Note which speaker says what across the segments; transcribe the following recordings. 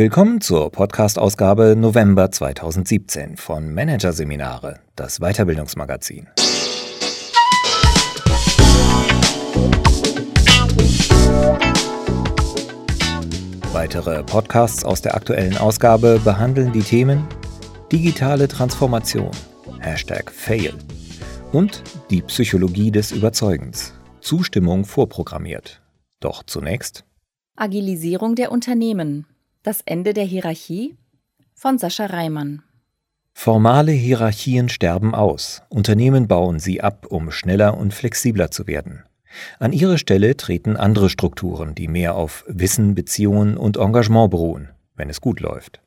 Speaker 1: Willkommen zur Podcast-Ausgabe November 2017 von Managerseminare, das Weiterbildungsmagazin. Weitere Podcasts aus der aktuellen Ausgabe behandeln die Themen Digitale Transformation, Hashtag Fail und die Psychologie des Überzeugens, Zustimmung vorprogrammiert. Doch zunächst
Speaker 2: Agilisierung der Unternehmen, das Ende der Hierarchie von Sascha Reimann.
Speaker 1: Formale Hierarchien sterben aus. Unternehmen bauen sie ab, um schneller und flexibler zu werden. An ihre Stelle treten andere Strukturen, die mehr auf Wissen, Beziehungen und Engagement beruhen, wenn es gut läuft.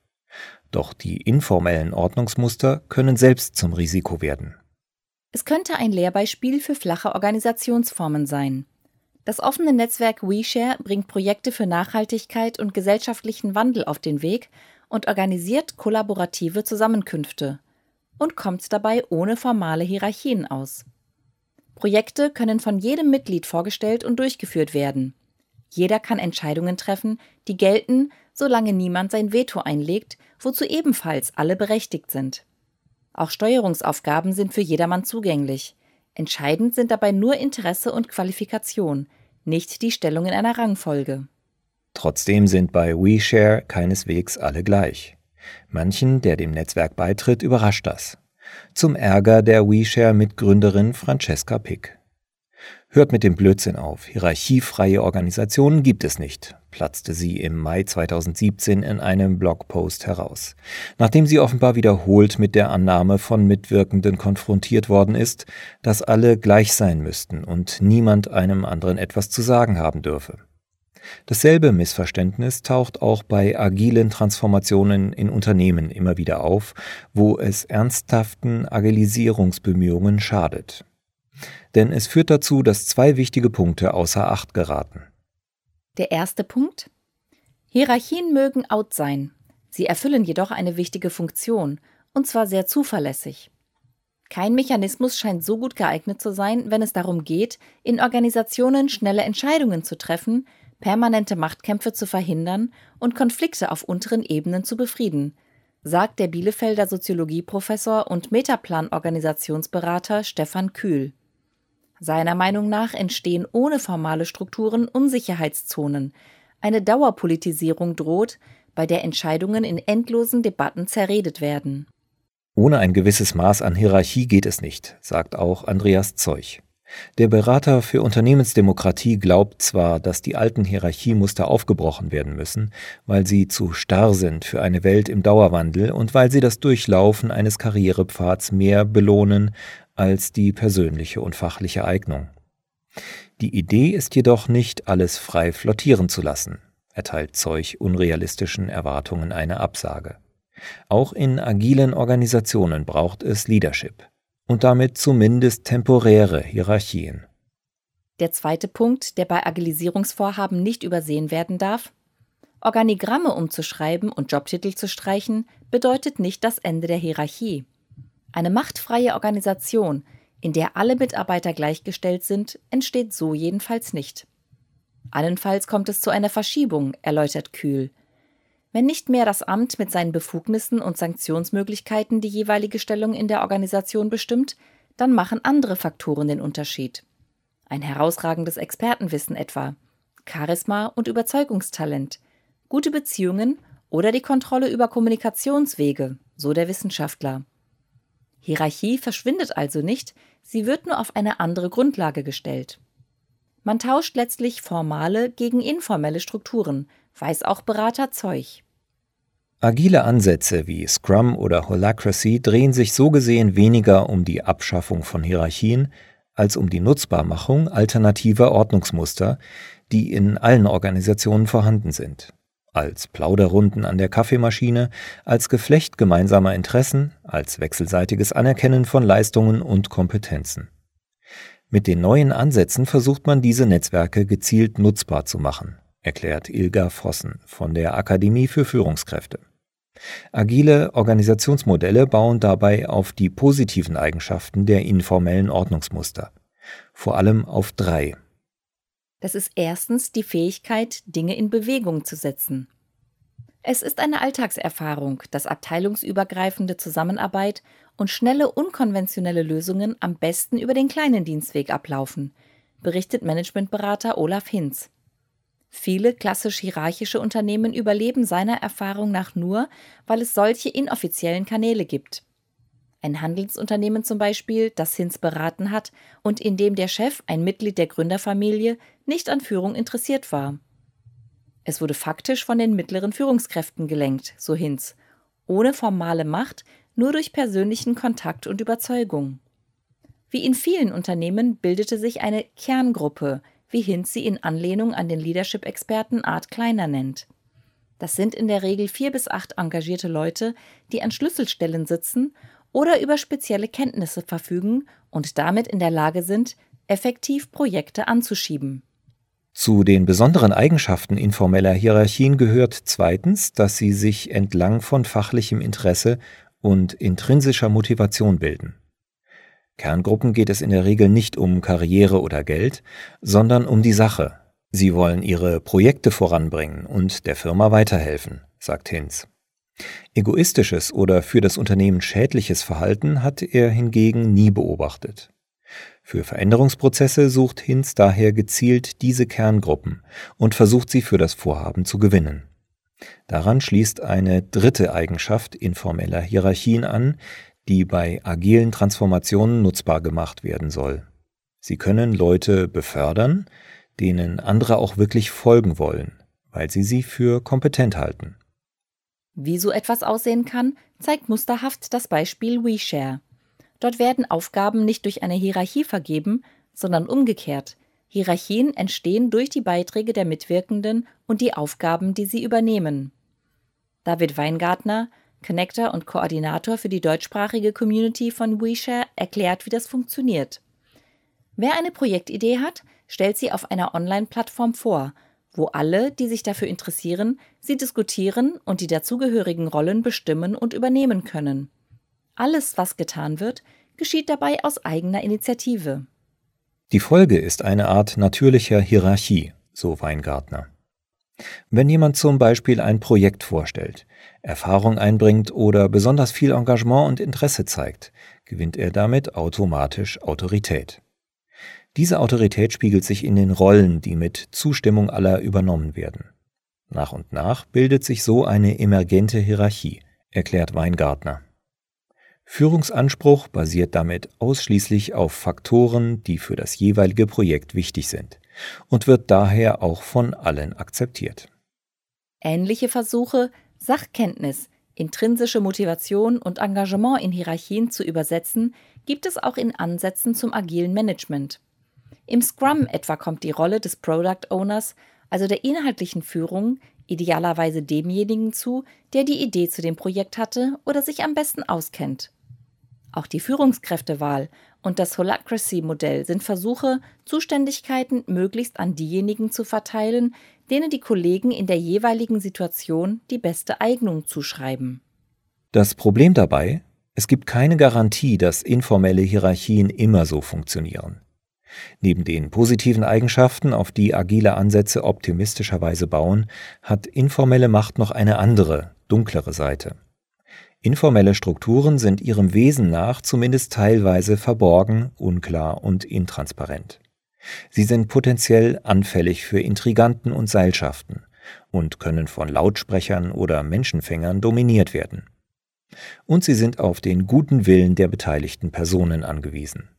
Speaker 1: Doch die informellen Ordnungsmuster können selbst zum Risiko werden.
Speaker 2: Es könnte ein Lehrbeispiel für flache Organisationsformen sein. Das offene Netzwerk WeShare bringt Projekte für Nachhaltigkeit und gesellschaftlichen Wandel auf den Weg und organisiert kollaborative Zusammenkünfte und kommt dabei ohne formale Hierarchien aus. Projekte können von jedem Mitglied vorgestellt und durchgeführt werden. Jeder kann Entscheidungen treffen, die gelten, solange niemand sein Veto einlegt, wozu ebenfalls alle berechtigt sind. Auch Steuerungsaufgaben sind für jedermann zugänglich. Entscheidend sind dabei nur Interesse und Qualifikation, nicht die Stellung in einer Rangfolge.
Speaker 1: Trotzdem sind bei WeShare keineswegs alle gleich. Manchen, der dem Netzwerk beitritt, überrascht das. Zum Ärger der WeShare-Mitgründerin Francesca Pick. Hört mit dem Blödsinn auf. Hierarchiefreie Organisationen gibt es nicht, platzte sie im Mai 2017 in einem Blogpost heraus. Nachdem sie offenbar wiederholt mit der Annahme von Mitwirkenden konfrontiert worden ist, dass alle gleich sein müssten und niemand einem anderen etwas zu sagen haben dürfe. Dasselbe Missverständnis taucht auch bei agilen Transformationen in Unternehmen immer wieder auf, wo es ernsthaften Agilisierungsbemühungen schadet denn es führt dazu, dass zwei wichtige Punkte außer Acht geraten.
Speaker 2: Der erste Punkt? Hierarchien mögen out sein, sie erfüllen jedoch eine wichtige Funktion, und zwar sehr zuverlässig. Kein Mechanismus scheint so gut geeignet zu sein, wenn es darum geht, in Organisationen schnelle Entscheidungen zu treffen, permanente Machtkämpfe zu verhindern und Konflikte auf unteren Ebenen zu befrieden, sagt der Bielefelder Soziologieprofessor und Metaplan-Organisationsberater Stefan Kühl. Seiner Meinung nach entstehen ohne formale Strukturen Unsicherheitszonen. Eine Dauerpolitisierung droht, bei der Entscheidungen in endlosen Debatten zerredet werden.
Speaker 1: Ohne ein gewisses Maß an Hierarchie geht es nicht, sagt auch Andreas Zeuch. Der Berater für Unternehmensdemokratie glaubt zwar, dass die alten Hierarchiemuster aufgebrochen werden müssen, weil sie zu starr sind für eine Welt im Dauerwandel und weil sie das Durchlaufen eines Karrierepfads mehr belohnen als die persönliche und fachliche Eignung. Die Idee ist jedoch nicht, alles frei flottieren zu lassen, erteilt Zeug unrealistischen Erwartungen eine Absage. Auch in agilen Organisationen braucht es Leadership und damit zumindest temporäre Hierarchien.
Speaker 2: Der zweite Punkt, der bei Agilisierungsvorhaben nicht übersehen werden darf, Organigramme umzuschreiben und Jobtitel zu streichen, bedeutet nicht das Ende der Hierarchie. Eine machtfreie Organisation, in der alle Mitarbeiter gleichgestellt sind, entsteht so jedenfalls nicht. Allenfalls kommt es zu einer Verschiebung, erläutert Kühl. Wenn nicht mehr das Amt mit seinen Befugnissen und Sanktionsmöglichkeiten die jeweilige Stellung in der Organisation bestimmt, dann machen andere Faktoren den Unterschied. Ein herausragendes Expertenwissen etwa, Charisma und Überzeugungstalent, gute Beziehungen oder die Kontrolle über Kommunikationswege, so der Wissenschaftler. Hierarchie verschwindet also nicht, sie wird nur auf eine andere Grundlage gestellt. Man tauscht letztlich formale gegen informelle Strukturen, weiß auch Berater Zeug.
Speaker 1: Agile Ansätze wie Scrum oder Holacracy drehen sich so gesehen weniger um die Abschaffung von Hierarchien als um die Nutzbarmachung alternativer Ordnungsmuster, die in allen Organisationen vorhanden sind als Plauderrunden an der Kaffeemaschine, als Geflecht gemeinsamer Interessen, als wechselseitiges Anerkennen von Leistungen und Kompetenzen. Mit den neuen Ansätzen versucht man diese Netzwerke gezielt nutzbar zu machen, erklärt Ilga Vossen von der Akademie für Führungskräfte. Agile Organisationsmodelle bauen dabei auf die positiven Eigenschaften der informellen Ordnungsmuster, vor allem auf drei
Speaker 2: das ist erstens die Fähigkeit, Dinge in Bewegung zu setzen. Es ist eine Alltagserfahrung, dass abteilungsübergreifende Zusammenarbeit und schnelle unkonventionelle Lösungen am besten über den kleinen Dienstweg ablaufen, berichtet Managementberater Olaf Hinz. Viele klassisch hierarchische Unternehmen überleben seiner Erfahrung nach nur, weil es solche inoffiziellen Kanäle gibt. Ein Handelsunternehmen zum Beispiel, das Hinz beraten hat und in dem der Chef, ein Mitglied der Gründerfamilie, nicht an Führung interessiert war. Es wurde faktisch von den mittleren Führungskräften gelenkt, so Hinz, ohne formale Macht, nur durch persönlichen Kontakt und Überzeugung. Wie in vielen Unternehmen bildete sich eine Kerngruppe, wie Hinz sie in Anlehnung an den Leadership-Experten Art Kleiner nennt. Das sind in der Regel vier bis acht engagierte Leute, die an Schlüsselstellen sitzen oder über spezielle Kenntnisse verfügen und damit in der Lage sind, effektiv Projekte anzuschieben.
Speaker 1: Zu den besonderen Eigenschaften informeller Hierarchien gehört zweitens, dass sie sich entlang von fachlichem Interesse und intrinsischer Motivation bilden. Kerngruppen geht es in der Regel nicht um Karriere oder Geld, sondern um die Sache. Sie wollen ihre Projekte voranbringen und der Firma weiterhelfen, sagt Hinz. Egoistisches oder für das Unternehmen schädliches Verhalten hat er hingegen nie beobachtet. Für Veränderungsprozesse sucht Hinz daher gezielt diese Kerngruppen und versucht sie für das Vorhaben zu gewinnen. Daran schließt eine dritte Eigenschaft informeller Hierarchien an, die bei agilen Transformationen nutzbar gemacht werden soll. Sie können Leute befördern, denen andere auch wirklich folgen wollen, weil sie sie für kompetent halten.
Speaker 2: Wie so etwas aussehen kann, zeigt musterhaft das Beispiel WeShare. Dort werden Aufgaben nicht durch eine Hierarchie vergeben, sondern umgekehrt. Hierarchien entstehen durch die Beiträge der Mitwirkenden und die Aufgaben, die sie übernehmen. David Weingartner, Connector und Koordinator für die deutschsprachige Community von WeShare, erklärt, wie das funktioniert. Wer eine Projektidee hat, stellt sie auf einer Online-Plattform vor, wo alle, die sich dafür interessieren, sie diskutieren und die dazugehörigen Rollen bestimmen und übernehmen können. Alles, was getan wird, geschieht dabei aus eigener Initiative.
Speaker 1: Die Folge ist eine Art natürlicher Hierarchie, so Weingartner. Wenn jemand zum Beispiel ein Projekt vorstellt, Erfahrung einbringt oder besonders viel Engagement und Interesse zeigt, gewinnt er damit automatisch Autorität. Diese Autorität spiegelt sich in den Rollen, die mit Zustimmung aller übernommen werden. Nach und nach bildet sich so eine emergente Hierarchie, erklärt Weingartner. Führungsanspruch basiert damit ausschließlich auf Faktoren, die für das jeweilige Projekt wichtig sind und wird daher auch von allen akzeptiert.
Speaker 2: Ähnliche Versuche, Sachkenntnis, intrinsische Motivation und Engagement in Hierarchien zu übersetzen, gibt es auch in Ansätzen zum agilen Management. Im Scrum etwa kommt die Rolle des Product Owners, also der inhaltlichen Führung, idealerweise demjenigen zu, der die Idee zu dem Projekt hatte oder sich am besten auskennt. Auch die Führungskräftewahl und das Holacracy-Modell sind Versuche, Zuständigkeiten möglichst an diejenigen zu verteilen, denen die Kollegen in der jeweiligen Situation die beste Eignung zuschreiben.
Speaker 1: Das Problem dabei, es gibt keine Garantie, dass informelle Hierarchien immer so funktionieren. Neben den positiven Eigenschaften, auf die agile Ansätze optimistischerweise bauen, hat informelle Macht noch eine andere, dunklere Seite. Informelle Strukturen sind ihrem Wesen nach zumindest teilweise verborgen, unklar und intransparent. Sie sind potenziell anfällig für Intriganten und Seilschaften und können von Lautsprechern oder Menschenfängern dominiert werden. Und sie sind auf den guten Willen der beteiligten Personen angewiesen.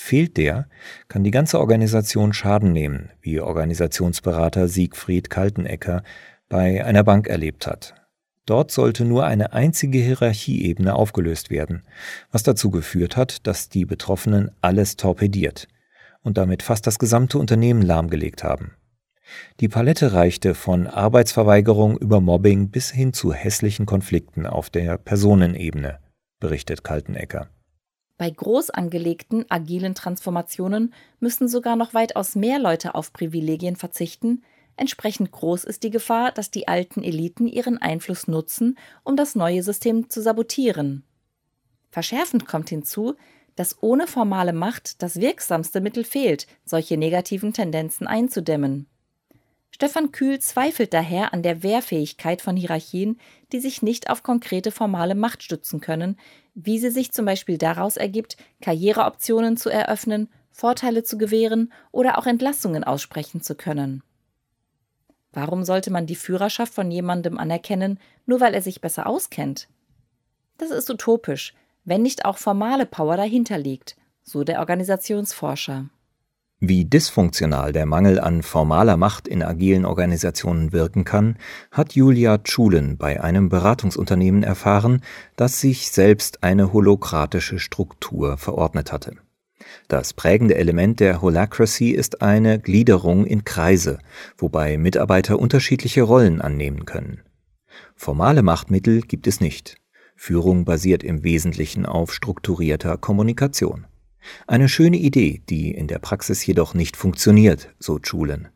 Speaker 1: Fehlt der, kann die ganze Organisation Schaden nehmen, wie Organisationsberater Siegfried Kaltenecker bei einer Bank erlebt hat, Dort sollte nur eine einzige Hierarchieebene aufgelöst werden, was dazu geführt hat, dass die Betroffenen alles torpediert und damit fast das gesamte Unternehmen lahmgelegt haben. Die Palette reichte von Arbeitsverweigerung über Mobbing bis hin zu hässlichen Konflikten auf der Personenebene, berichtet Kaltenecker.
Speaker 2: Bei groß angelegten agilen Transformationen müssen sogar noch weitaus mehr Leute auf Privilegien verzichten, Entsprechend groß ist die Gefahr, dass die alten Eliten ihren Einfluss nutzen, um das neue System zu sabotieren. Verschärfend kommt hinzu, dass ohne formale Macht das wirksamste Mittel fehlt, solche negativen Tendenzen einzudämmen. Stefan Kühl zweifelt daher an der Wehrfähigkeit von Hierarchien, die sich nicht auf konkrete formale Macht stützen können, wie sie sich zum Beispiel daraus ergibt, Karriereoptionen zu eröffnen, Vorteile zu gewähren oder auch Entlassungen aussprechen zu können. Warum sollte man die Führerschaft von jemandem anerkennen, nur weil er sich besser auskennt? Das ist utopisch, wenn nicht auch formale Power dahinter liegt, so der Organisationsforscher.
Speaker 1: Wie dysfunktional der Mangel an formaler Macht in agilen Organisationen wirken kann, hat Julia Schulen bei einem Beratungsunternehmen erfahren, das sich selbst eine holokratische Struktur verordnet hatte. Das prägende Element der Holacracy ist eine Gliederung in Kreise, wobei Mitarbeiter unterschiedliche Rollen annehmen können. Formale Machtmittel gibt es nicht. Führung basiert im Wesentlichen auf strukturierter Kommunikation. Eine schöne Idee, die in der Praxis jedoch nicht funktioniert, so Schulen.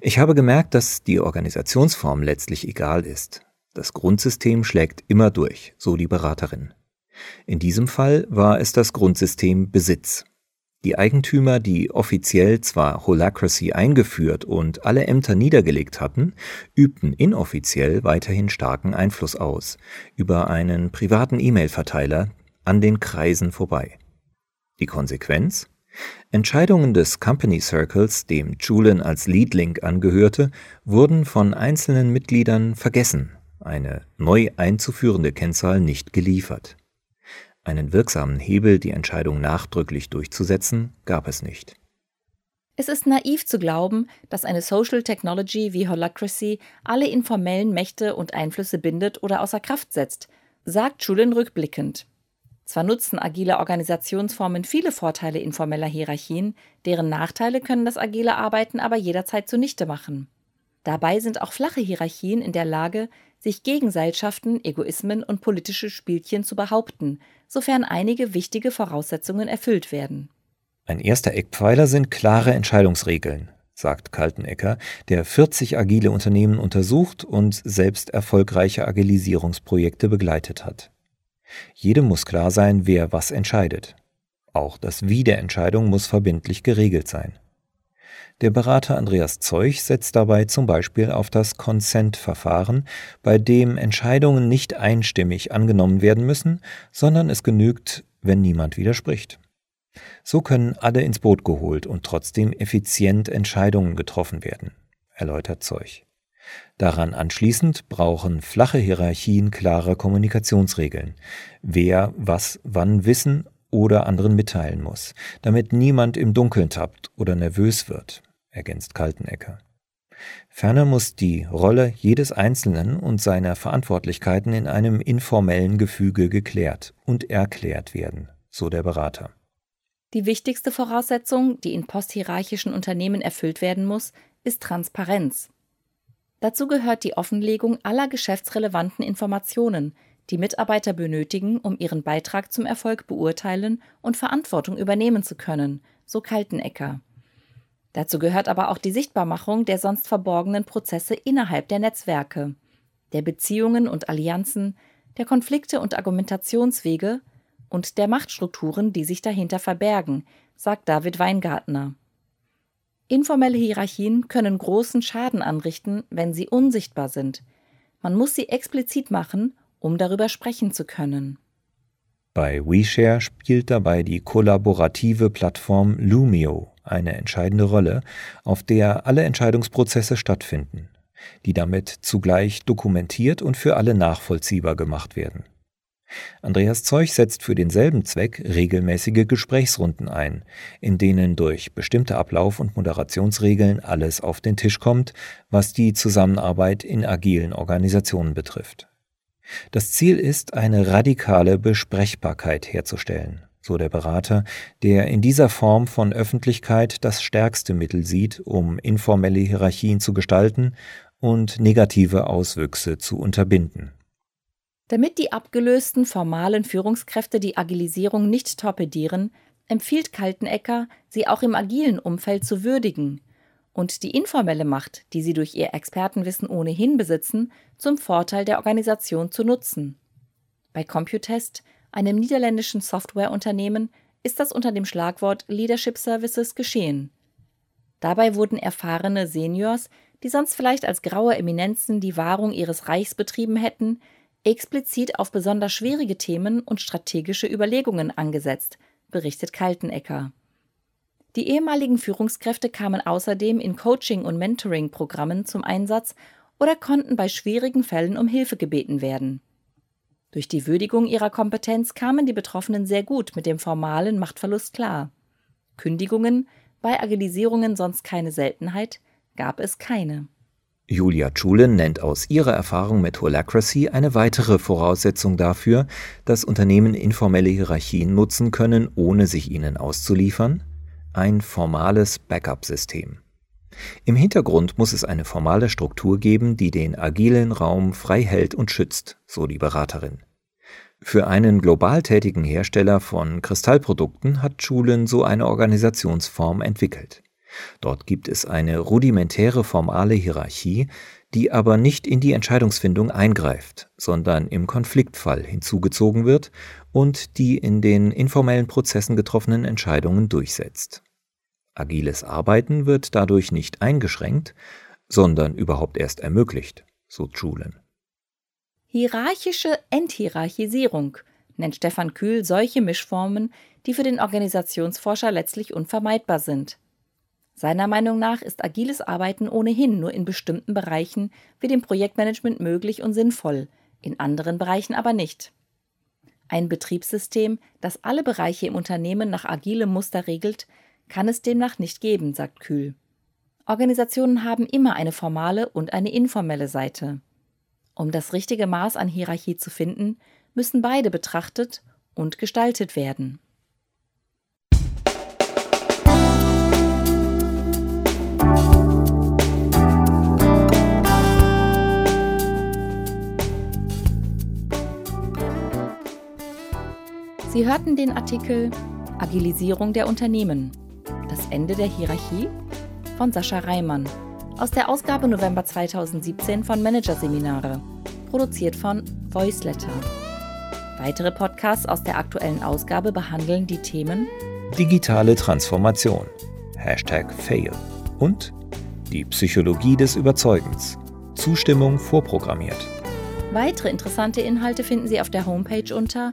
Speaker 1: Ich habe gemerkt, dass die Organisationsform letztlich egal ist. Das Grundsystem schlägt immer durch, so die Beraterin. In diesem Fall war es das Grundsystem Besitz. Die Eigentümer, die offiziell zwar Holacracy eingeführt und alle Ämter niedergelegt hatten, übten inoffiziell weiterhin starken Einfluss aus, über einen privaten E-Mail-Verteiler an den Kreisen vorbei. Die Konsequenz? Entscheidungen des Company Circles, dem Julian als Leadlink angehörte, wurden von einzelnen Mitgliedern vergessen, eine neu einzuführende Kennzahl nicht geliefert. Einen wirksamen Hebel, die Entscheidung nachdrücklich durchzusetzen, gab es nicht.
Speaker 2: Es ist naiv zu glauben, dass eine Social Technology wie Holacracy alle informellen Mächte und Einflüsse bindet oder außer Kraft setzt, sagt Julian rückblickend. Zwar nutzen agile Organisationsformen viele Vorteile informeller Hierarchien, deren Nachteile können das agile Arbeiten aber jederzeit zunichte machen. Dabei sind auch flache Hierarchien in der Lage, sich gegen Seilschaften, Egoismen und politische Spielchen zu behaupten, sofern einige wichtige Voraussetzungen erfüllt werden.
Speaker 1: Ein erster Eckpfeiler sind klare Entscheidungsregeln, sagt Kaltenecker, der 40 agile Unternehmen untersucht und selbst erfolgreiche Agilisierungsprojekte begleitet hat. Jedem muss klar sein, wer was entscheidet. Auch das Wie der Entscheidung muss verbindlich geregelt sein. Der Berater Andreas Zeuch setzt dabei zum Beispiel auf das Consent-Verfahren, bei dem Entscheidungen nicht einstimmig angenommen werden müssen, sondern es genügt, wenn niemand widerspricht. So können alle ins Boot geholt und trotzdem effizient Entscheidungen getroffen werden, erläutert Zeuch. Daran anschließend brauchen flache Hierarchien klare Kommunikationsregeln, wer was wann wissen oder anderen mitteilen muss, damit niemand im Dunkeln tappt oder nervös wird, ergänzt Kaltenecker. Ferner muss die Rolle jedes Einzelnen und seiner Verantwortlichkeiten in einem informellen Gefüge geklärt und erklärt werden, so der Berater.
Speaker 2: Die wichtigste Voraussetzung, die in posthierarchischen Unternehmen erfüllt werden muss, ist Transparenz. Dazu gehört die Offenlegung aller geschäftsrelevanten Informationen, die Mitarbeiter benötigen, um ihren Beitrag zum Erfolg beurteilen und Verantwortung übernehmen zu können, so Kaltenecker. Dazu gehört aber auch die Sichtbarmachung der sonst verborgenen Prozesse innerhalb der Netzwerke, der Beziehungen und Allianzen, der Konflikte und Argumentationswege und der Machtstrukturen, die sich dahinter verbergen, sagt David Weingartner. Informelle Hierarchien können großen Schaden anrichten, wenn sie unsichtbar sind. Man muss sie explizit machen, um darüber sprechen zu können.
Speaker 1: Bei WeShare spielt dabei die kollaborative Plattform Lumio eine entscheidende Rolle, auf der alle Entscheidungsprozesse stattfinden, die damit zugleich dokumentiert und für alle nachvollziehbar gemacht werden. Andreas Zeuch setzt für denselben Zweck regelmäßige Gesprächsrunden ein, in denen durch bestimmte Ablauf- und Moderationsregeln alles auf den Tisch kommt, was die Zusammenarbeit in agilen Organisationen betrifft. Das Ziel ist, eine radikale Besprechbarkeit herzustellen, so der Berater, der in dieser Form von Öffentlichkeit das stärkste Mittel sieht, um informelle Hierarchien zu gestalten und negative Auswüchse zu unterbinden.
Speaker 2: Damit die abgelösten formalen Führungskräfte die Agilisierung nicht torpedieren, empfiehlt Kaltenecker, sie auch im agilen Umfeld zu würdigen und die informelle Macht, die sie durch ihr Expertenwissen ohnehin besitzen, zum Vorteil der Organisation zu nutzen. Bei Computest, einem niederländischen Softwareunternehmen, ist das unter dem Schlagwort Leadership Services geschehen. Dabei wurden erfahrene Seniors die sonst vielleicht als graue Eminenzen die Wahrung ihres Reichs betrieben hätten, explizit auf besonders schwierige Themen und strategische Überlegungen angesetzt, berichtet Kaltenecker. Die ehemaligen Führungskräfte kamen außerdem in Coaching- und Mentoring-Programmen zum Einsatz oder konnten bei schwierigen Fällen um Hilfe gebeten werden. Durch die Würdigung ihrer Kompetenz kamen die Betroffenen sehr gut mit dem formalen Machtverlust klar. Kündigungen, bei Agilisierungen sonst keine Seltenheit, gab es keine.
Speaker 1: Julia Schulen nennt aus ihrer Erfahrung mit Holacracy eine weitere Voraussetzung dafür, dass Unternehmen informelle Hierarchien nutzen können, ohne sich ihnen auszuliefern, ein formales Backup-System. Im Hintergrund muss es eine formale Struktur geben, die den agilen Raum frei hält und schützt, so die Beraterin. Für einen global tätigen Hersteller von Kristallprodukten hat Schulen so eine Organisationsform entwickelt. Dort gibt es eine rudimentäre formale Hierarchie, die aber nicht in die Entscheidungsfindung eingreift, sondern im Konfliktfall hinzugezogen wird und die in den informellen Prozessen getroffenen Entscheidungen durchsetzt. Agiles Arbeiten wird dadurch nicht eingeschränkt, sondern überhaupt erst ermöglicht, so Schulen.
Speaker 2: Hierarchische Enthierarchisierung nennt Stefan Kühl solche Mischformen, die für den Organisationsforscher letztlich unvermeidbar sind. Seiner Meinung nach ist agiles Arbeiten ohnehin nur in bestimmten Bereichen wie dem Projektmanagement möglich und sinnvoll, in anderen Bereichen aber nicht. Ein Betriebssystem, das alle Bereiche im Unternehmen nach agilem Muster regelt, kann es demnach nicht geben, sagt Kühl. Organisationen haben immer eine formale und eine informelle Seite. Um das richtige Maß an Hierarchie zu finden, müssen beide betrachtet und gestaltet werden. Sie hörten den Artikel Agilisierung der Unternehmen das Ende der Hierarchie von Sascha Reimann aus der Ausgabe November 2017 von Managerseminare, produziert von Voiceletter. Weitere Podcasts aus der aktuellen Ausgabe behandeln die Themen
Speaker 1: Digitale Transformation, Hashtag Fail und die Psychologie des Überzeugens, Zustimmung vorprogrammiert.
Speaker 2: Weitere interessante Inhalte finden Sie auf der Homepage unter